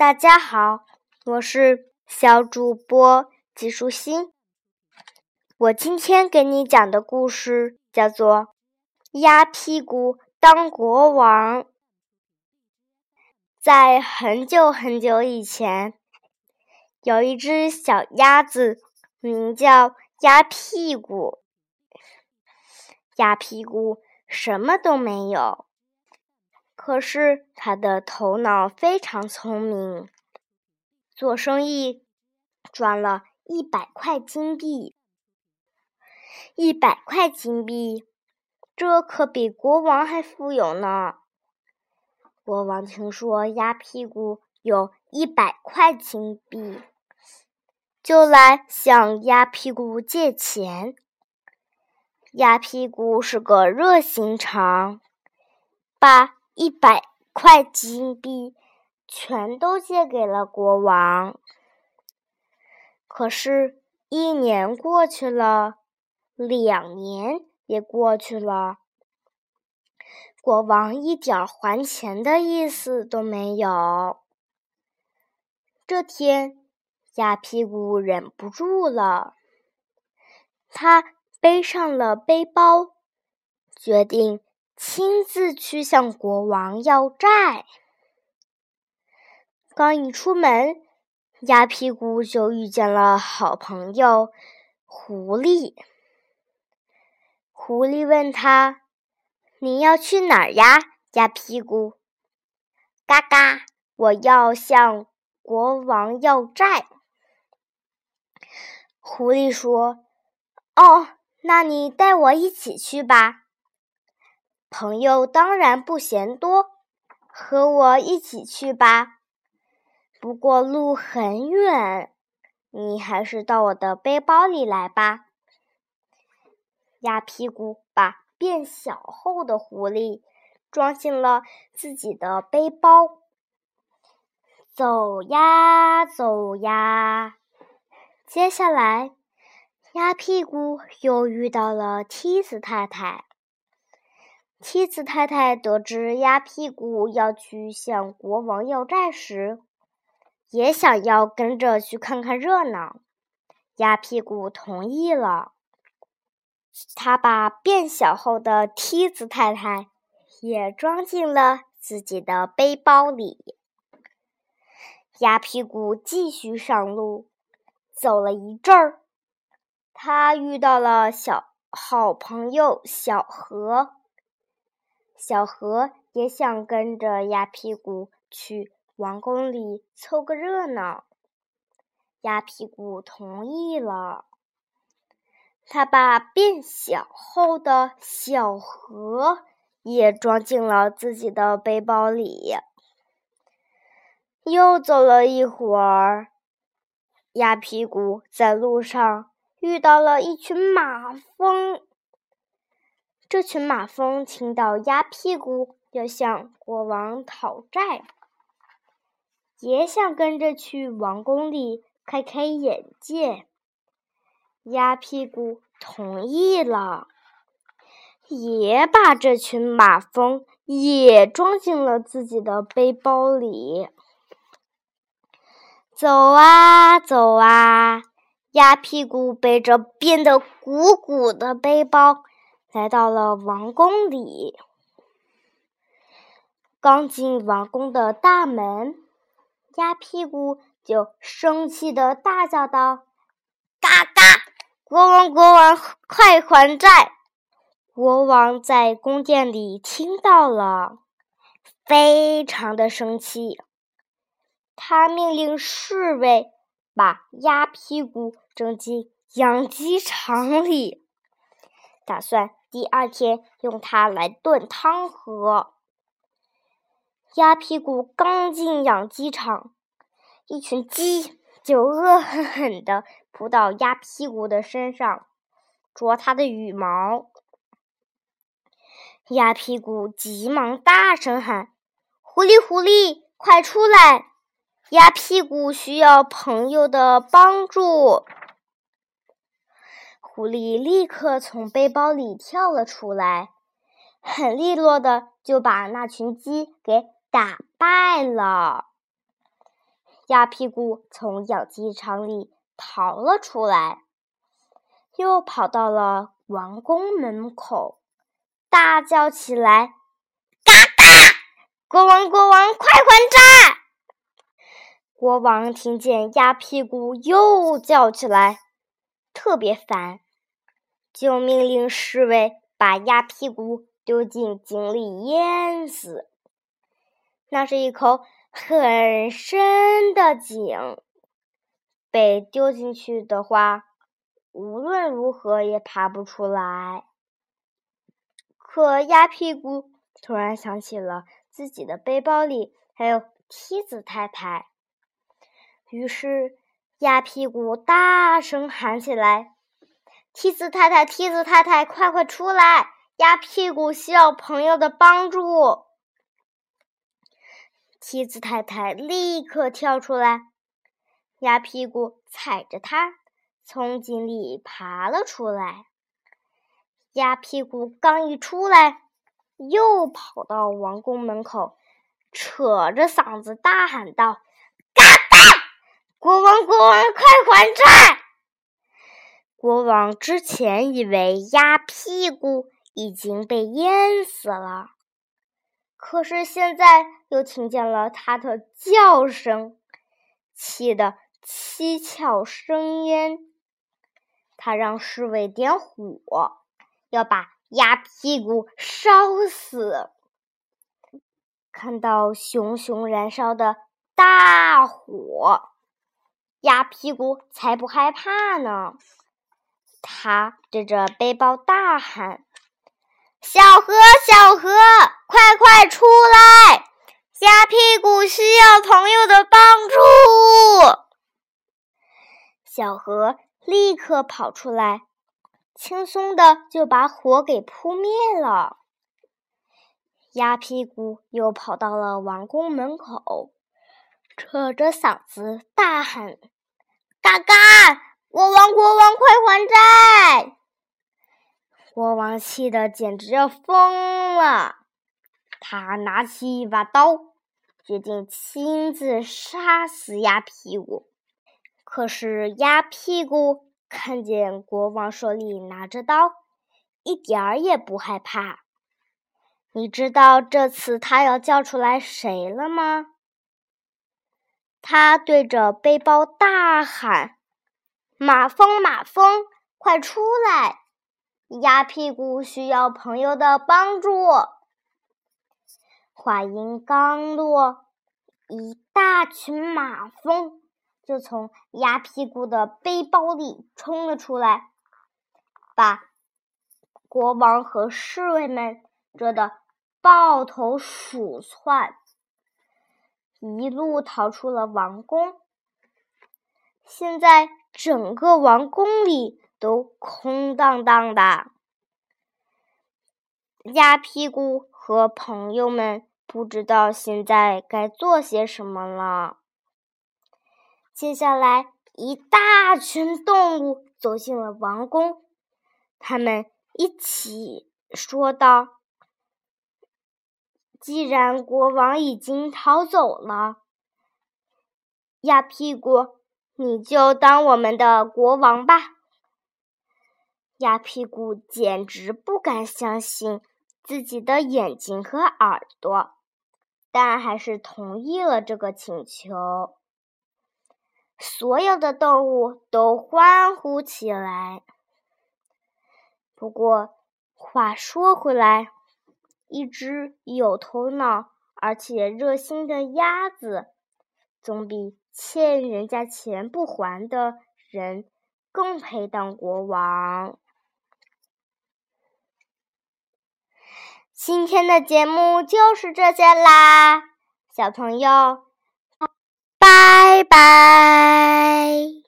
大家好，我是小主播季舒心。我今天给你讲的故事叫做《鸭屁股当国王》。在很久很久以前，有一只小鸭子，名叫鸭屁股。鸭屁股什么都没有。可是他的头脑非常聪明，做生意赚了一百块金币。一百块金币，这可比国王还富有呢。国王听说鸭屁股有一百块金币，就来向鸭屁股借钱。鸭屁股是个热心肠，把。一百块金币全都借给了国王。可是，一年过去了，两年也过去了，国王一点还钱的意思都没有。这天，鸭屁股忍不住了，他背上了背包，决定。亲自去向国王要债。刚一出门，鸭屁股就遇见了好朋友狐狸。狐狸问他：“你要去哪儿呀，鸭屁股？”“嘎嘎，我要向国王要债。”狐狸说：“哦，那你带我一起去吧。”朋友当然不嫌多，和我一起去吧。不过路很远，你还是到我的背包里来吧。鸭屁股把变小后的狐狸装进了自己的背包，走呀走呀。接下来，鸭屁股又遇到了梯子太太。梯子太太得知鸭屁股要去向国王要债时，也想要跟着去看看热闹。鸭屁股同意了，他把变小后的梯子太太也装进了自己的背包里。鸭屁股继续上路，走了一阵儿，他遇到了小好朋友小河。小河也想跟着鸭屁股去王宫里凑个热闹，鸭屁股同意了。他把变小后的小河也装进了自己的背包里。又走了一会儿，鸭屁股在路上遇到了一群马蜂。这群马蜂听到鸭屁股要向国王讨债，也想跟着去王宫里开开眼界。鸭屁股同意了，也把这群马蜂也装进了自己的背包里。走啊走啊，鸭屁股背着变得鼓鼓的背包。来到了王宫里，刚进王宫的大门，鸭屁股就生气的大叫道：“嘎嘎！国王，国王，快还债！”国王在宫殿里听到了，非常的生气，他命令侍卫把鸭屁股扔进养鸡场里，打算。第二天用它来炖汤喝。鸭屁股刚进养鸡场，一群鸡就恶狠狠地扑到鸭屁股的身上，啄它的羽毛。鸭屁股急忙大声喊：“狐狸，狐狸，快出来！鸭屁股需要朋友的帮助。”狐狸立刻从背包里跳了出来，很利落的就把那群鸡给打败了。鸭屁股从养鸡场里逃了出来，又跑到了王宫门口，大叫起来：“嘎嘎！国王，国王，快还债！”国王听见鸭屁股又叫起来，特别烦，就命令侍卫把鸭屁股丢进井里淹死。那是一口很深的井，被丢进去的话，无论如何也爬不出来。可鸭屁股突然想起了自己的背包里还有梯子太太。于是，鸭屁股大声喊起来：“梯子太太，梯子太太，快快出来！鸭屁股需要朋友的帮助。”梯子太太立刻跳出来，鸭屁股踩着它从井里爬了出来。鸭屁股刚一出来，又跑到王宫门口，扯着嗓子大喊道。嘎巴国王，国王，快还债！国王之前以为鸭屁股已经被淹死了，可是现在又听见了他的叫声，气得七窍生烟。他让侍卫点火，要把鸭屁股烧死。看到熊熊燃烧的大火。鸭屁股才不害怕呢！他对着背包大喊：“小河，小河，快快出来！鸭屁股需要朋友的帮助。”小河立刻跑出来，轻松的就把火给扑灭了。鸭屁股又跑到了王宫门口。扯着嗓子大喊：“嘎嘎！国王，国王，快还债！”国王气得简直要疯了，他拿起一把刀，决定亲自杀死鸭屁股。可是鸭屁股看见国王手里拿着刀，一点儿也不害怕。你知道这次他要叫出来谁了吗？他对着背包大喊：“马蜂，马蜂，快出来！鸭屁股需要朋友的帮助。”话音刚落，一大群马蜂就从鸭屁股的背包里冲了出来，把国王和侍卫们蛰得抱头鼠窜。一路逃出了王宫，现在整个王宫里都空荡荡的。鸭屁股和朋友们不知道现在该做些什么了。接下来，一大群动物走进了王宫，他们一起说道。既然国王已经逃走了，鸭屁股，你就当我们的国王吧。鸭屁股简直不敢相信自己的眼睛和耳朵，但还是同意了这个请求。所有的动物都欢呼起来。不过，话说回来。一只有头脑而且热心的鸭子，总比欠人家钱不还的人更配当国王。今天的节目就是这些啦，小朋友，拜拜。